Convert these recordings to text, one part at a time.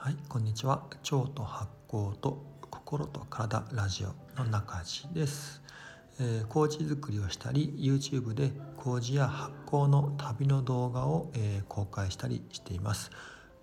はい、こんにちは。腸と発酵と心と体ラジオの中地です。えー、麹作りをしたり、YouTube で麹や発酵の旅の動画を、えー公開したりしています。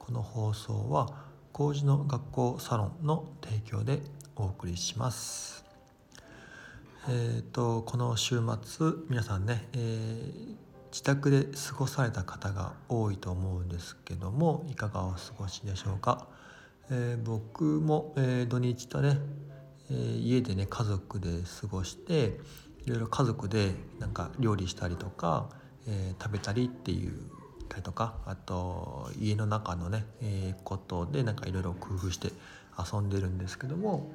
この放送は麹の学校サロンの提供でお送りします。えー、とこの週末皆さんね、えー自宅で過ごされた方が多いと思うんですけどもいかがお過ごしでしょうか、えー僕も、えー土日とね、えー家でね家族で過ごしていろいろ家族でなんか料理したりとか、えー食べたりっていうたりとかあと家の中のね、えーことでなんかいろいろ工夫して遊んでるんですけども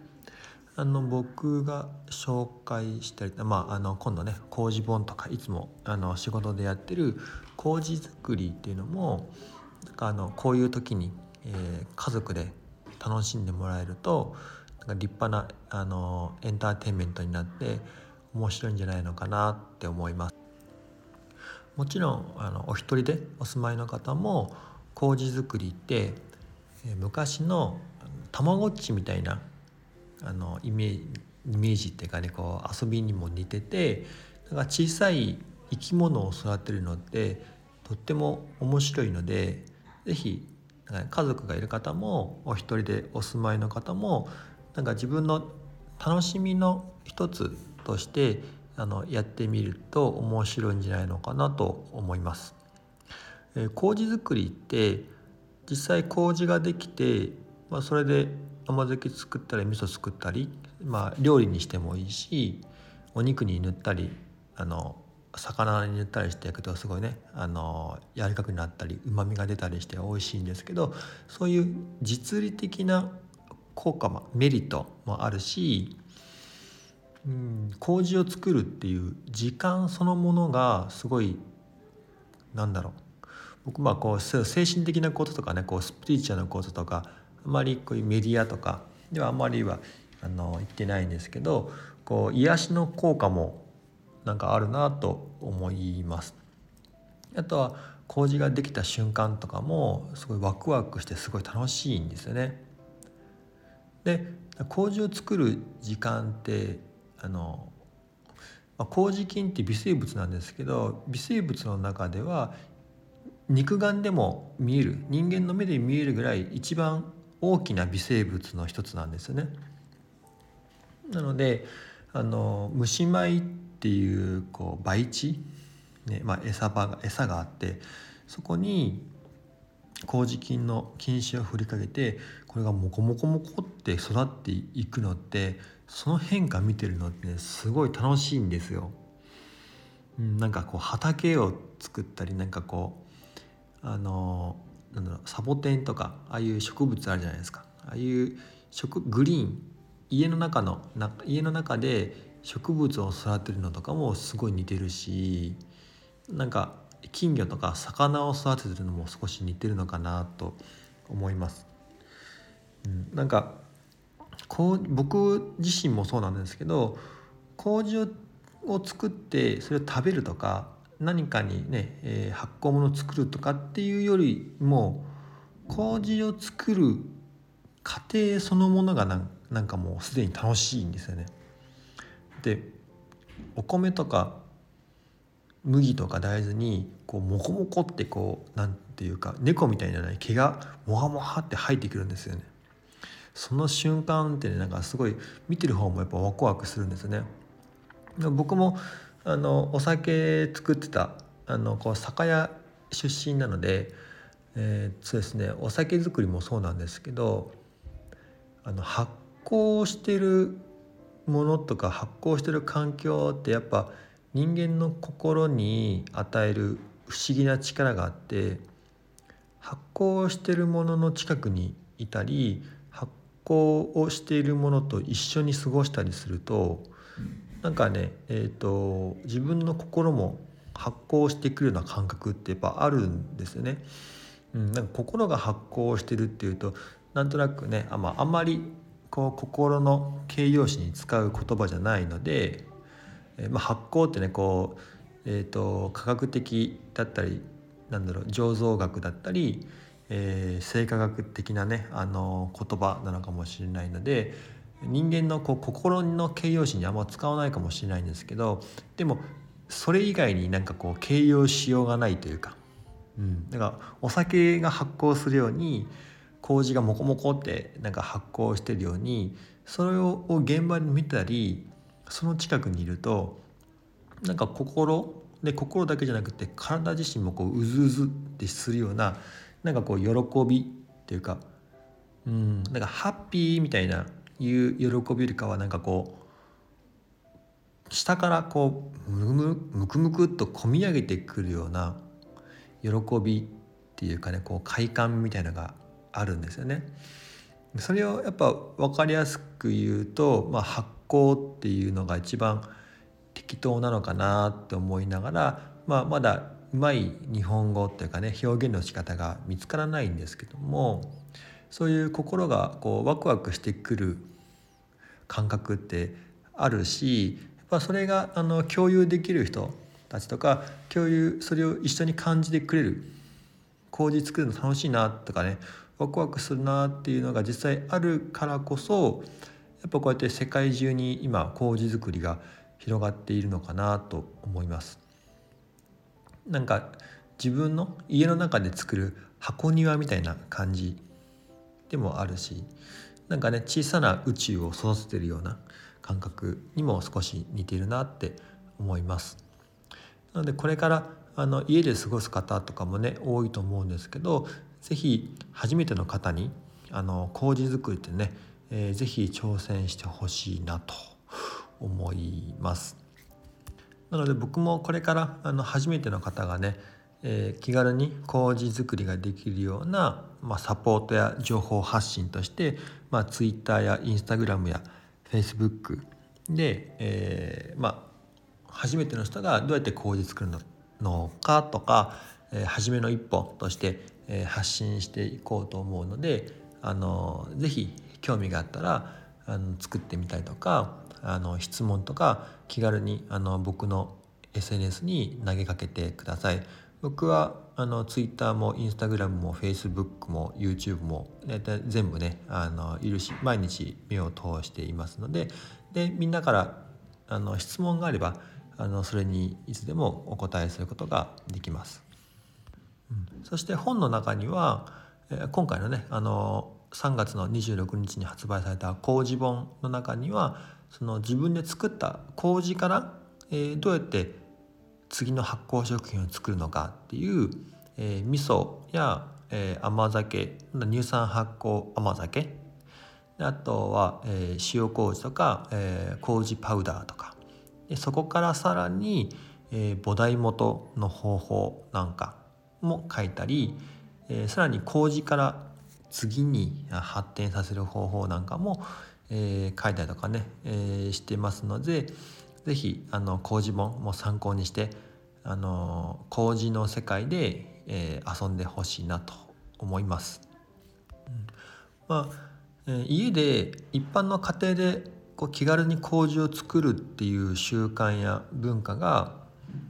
あの僕が紹介したり、まあ、あの今度ね麹本とかいつもあの仕事でやってる麹作りっていうのもなんかあのこういう時に、えー家族で楽しんでもらえるとなんか立派なあのエンターテインメントになって面白いんじゃないのかなって思います。もちろんあのお一人でお住まいの方も麹作りって、えー昔のたまごっちみたいなあのイメージイメージっていうかねこう遊びにも似ててだか小さい生き物を育てるのってとっても面白いので是非家族がいる方もお一人でお住まいの方もなんか自分の楽しみの一つとしてあのやってみると面白いんじゃないのかなと思います。えー麹作りって実際麹ができて、まあ、それで甘酒作ったり味噌作ったり、まあ、料理にしてもいいしお肉に塗ったりあの魚に塗ったりして焼くとすごいねあの柔らかくなったりうまみが出たりして美味しいんですけどそういう実利的な効果もメリットもあるしうん麹を作るっていう時間そのものがすごいなんだろう。僕まあこう精神的なこととかねこうスピリチュアルなこととかあまりこういうメディアとかではあまりはあの言ってないんですけどこう癒しの効果もなんかあるなと思います。あとは麹ができた瞬間とかもすごいワクワクしてすごい楽しいんですよね。で麹を作る時間ってあのまあ麹菌って微生物なんですけど微生物の中では肉眼でも見える人間の目で見えるぐらい一番大きな微生物の一つなんですよね。なのであの虫米っていうこう培地、ねまあ、餌場が餌があってそこに麹菌の菌糸を振りかけてこれがモコモコモコって育っていくのってその変化見てるのって、ね、すごい楽しいんですよ。うん、なんかこう畑を作ったりなんかこうあのなんだろうサボテンとかああいう植物あるじゃないですかああいう植グリーン家の中のな家の中で植物を育てるのとかもすごい似てるしなんか金魚とか魚を育ててるのも少し似てるのかなと思います。うん、なんかこう僕自身もそうなんですけど麹をを作ってそれを食べるとか何かにね、えー発酵物を作るとかっていうよりも麹を作る過程そのものがなんなんかもうすでに楽しいんですよね。でお米とか麦とか大豆にこうモコモコってこうなんていうか猫みたいじゃなね毛がモワモワって生えてくるんですよね。その瞬間ってねなんかすごい見てる方もやっぱワクワクするんですよね。僕もあのお酒作ってたあのこう酒屋出身なので、えーそうですねお酒作りもそうなんですけどあの発酵してるものとか発酵してる環境ってやっぱ人間の心に与える不思議な力があって発酵してるものの近くにいたり発酵をしているものと一緒に過ごしたりするとなんかね、えー、と自分の心も発酵してくるような感覚ってやっぱあるんですよね。うん、なんか心が発酵してるっていうとなんとなくねあ,、まあ、んまりこう心の形容詞に使う言葉じゃないので、えーまあ、発酵ってねこう、えー、と科学的だったりなんだろう醸造学だったり、えー、生化学的なねあの言葉なのかもしれないので人間のこう心の形容詞にあんま使わないかもしれないんですけどでもそれ以外になんかこう形容しようがないというか、うん、だからお酒が発酵するように麹がモコモコってなんか発酵してるようにそれを現場で見たりその近くにいるとなんか心で心だけじゃなくて体自身もこううずうずってするようななんかこう喜びっていうかうん。なんかハッピーみたいないう喜びよりかはなんかこう下からこうむむむくむくっとこみ上げてくるような喜びっていうかねこう快感みたいなのがあるんですよね。それをやっぱ分かりやすく言うと、まあ、発酵っていうのが一番適当なのかなって思いながら、まあ、まだうまい日本語っていうかね表現の仕方が見つからないんですけどもそういう心がこうワクワクしてくる感覚ってあるしやっぱそれがあの共有できる人たちとか共有それを一緒に感じてくれる麹作るの楽しいなとかねワクワクするなっていうのが実際あるからこそやっぱこうやって世界中に今麹作りが広がっているのかなと思います。なんか自分の家の中で作る箱庭みたいな感じでもあるしなんかね小さな宇宙を育ててるような感覚にも少し似ているなって思います。なのでこれからあの家で過ごす方とかもね多いと思うんですけど是非初めての方にあの麹作りってね、えー、ぜひ挑戦してほしいなと思います。なので僕もこれからあの初めての方がねえー、気軽に麹作りができるような、まあ、サポートや情報発信として、まあ、Twitter や Instagram や Facebook で、えー、まあ、初めての人がどうやって麹作るのかとか、えー、初めの一歩として、えー、発信していこうと思うのであの是非興味があったらあの作ってみたりとかあの質問とか気軽にあの僕の SNS に投げかけてください。僕はあの Twitter も Instagram も Facebook も YouTube も大体全部ねあのいるし毎日目を通していますのででみんなからあの質問があればあのそれにいつでもお答えすることができます。うん、そして本の中には、え今回のねあの3月の26日に発売された麹本の中にはその自分で作った麹から、えー、どうやって次の発酵食品を作るのかっていう、えー、味噌や、えー、甘酒乳酸発酵甘酒。あとは、えー、塩麹とか、えー、麹パウダーとか。でそこからさらに、えー、菩提元の方法なんかも書いたり、えー、さらに麹から次に発展させる方法なんかも、えー、書いたりとかね、えー、してますので、是非あの麹本も参考にしてあの麹の世界で、えー、遊んでほしいなと思います。うん、まあ、えー、家で一般の家庭でこう気軽に麹を作るっていう習慣や文化が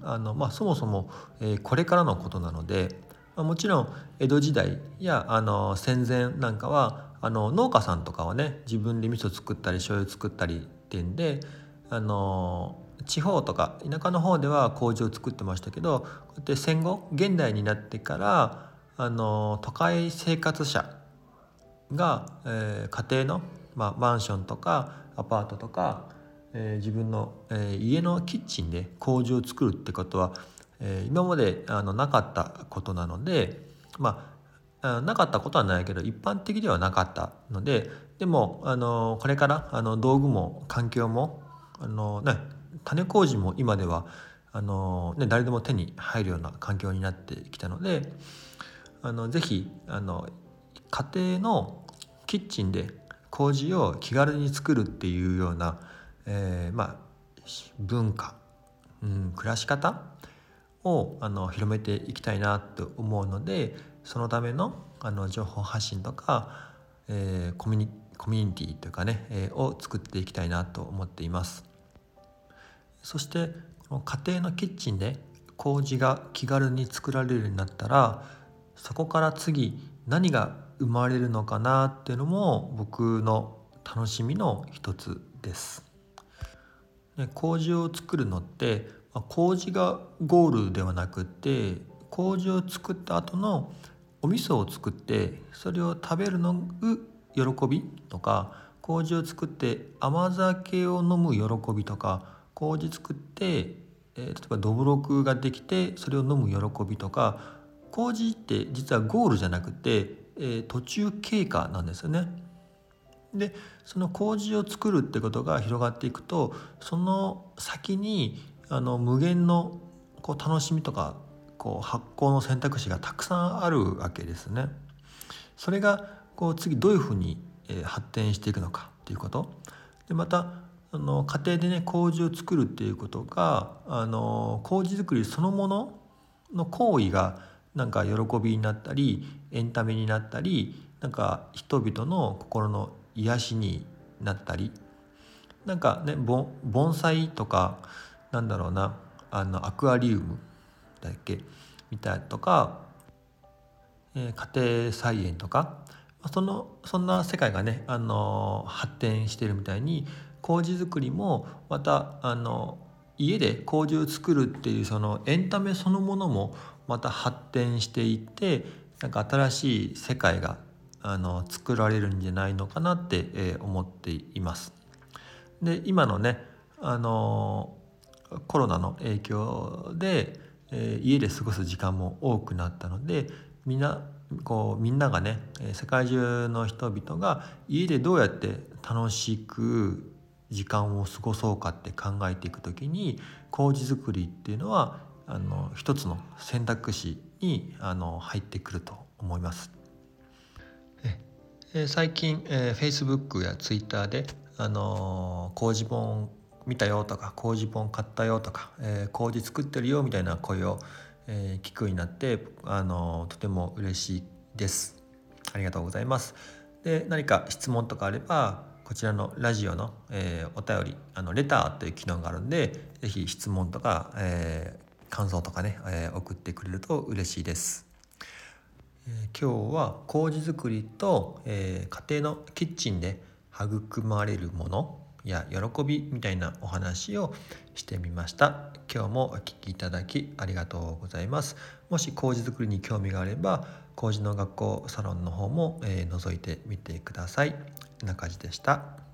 あの、まあ、そもそも、えー、これからのことなので、まあ、もちろん江戸時代やあの戦前なんかはあの農家さんとかはね自分で味噌作ったり醤油作ったりってんであの地方とか田舎の方では麹を作ってましたけどこうやって戦後現代になってからあの都会生活者が、えー、家庭の、まあ、マンションとかアパートとか、えー、自分の、えー、家のキッチンで麹を作るってことは、えー、今まであのなかったことなのでまあなかったことはないけど一般的ではなかったのででもあのこれからあの道具も環境もあのね種麹も今ではあの、ね、誰でも手に入るような環境になってきたのであのぜひあの家庭のキッチンで麹を気軽に作るっていうような、えー、まあ文化、うん、暮らし方をあの広めていきたいなと思うのでそのためのあの情報発信とか、えー、コミュニティというかね、えー、を作っていきたいなと思っています。そしてこの家庭のキッチンで麹が気軽に作られるようになったらそこから次何が生まれるのかなっていうのも僕の楽しみの一つです。で麹を作るのって麹がゴールではなくって麹を作った後のお味噌を作ってそれを食べるの喜びとか麹を作って甘酒を飲む喜びとか麹作って、えー、例えばどぶろくができてそれを飲む喜びとか麹って実はゴールじゃなくて、えー、途中経過なんですよね。でその麹を作るってことが広がっていくとその先にあの無限のこう楽しみとかこう発酵の選択肢がたくさんあるわけですね。それがこう次どういうふうに発展していくのかっていうことでまたあの家庭でね麹を作るっていうことがあの麹作りそのものの行為がなんか喜びになったりエンタメになったりなんか人々の心の癒しになったり。なんかね盆栽とかなんだろうなあのアクアリウムだっけ？みたいとか、えー、家庭菜園とか。そのそんな世界がね、あの発展してるみたいに麹作りもまたあの家で麹を作るっていうそのエンタメそのものもまた発展していってなんか新しい世界があの作られるんじゃないのかなって、えー、思っています。で今のねあのコロナの影響で、えー、家で過ごす時間も多くなったのでみんなこうみんながね世界中の人々が家でどうやって楽しく時間を過ごそうかって考えていく時に麹作りっていうのはあの一つの選択肢にあの入ってくると思います。え最近、えー、Facebook や Twitter であの麹本見たよとか麹本買ったよとか、えー、麹作ってるよみたいな声を、えー、聞くようになってあのとても嬉しいです。ありがとうございます。で何か質問とかあればこちらのラジオの、えー、お便りあのレターという機能があるんで是非質問とか、えー、感想とかね、えー、送ってくれると嬉しいです。え今日は麹作りと、え家庭のキッチンで育まれるものや喜びみたいなお話をしてみました。今日もお聴きいただきありがとうございます。もし麹作りに興味があれば麹の学校サロンの方も、えー、覗いてみてください。中地でした。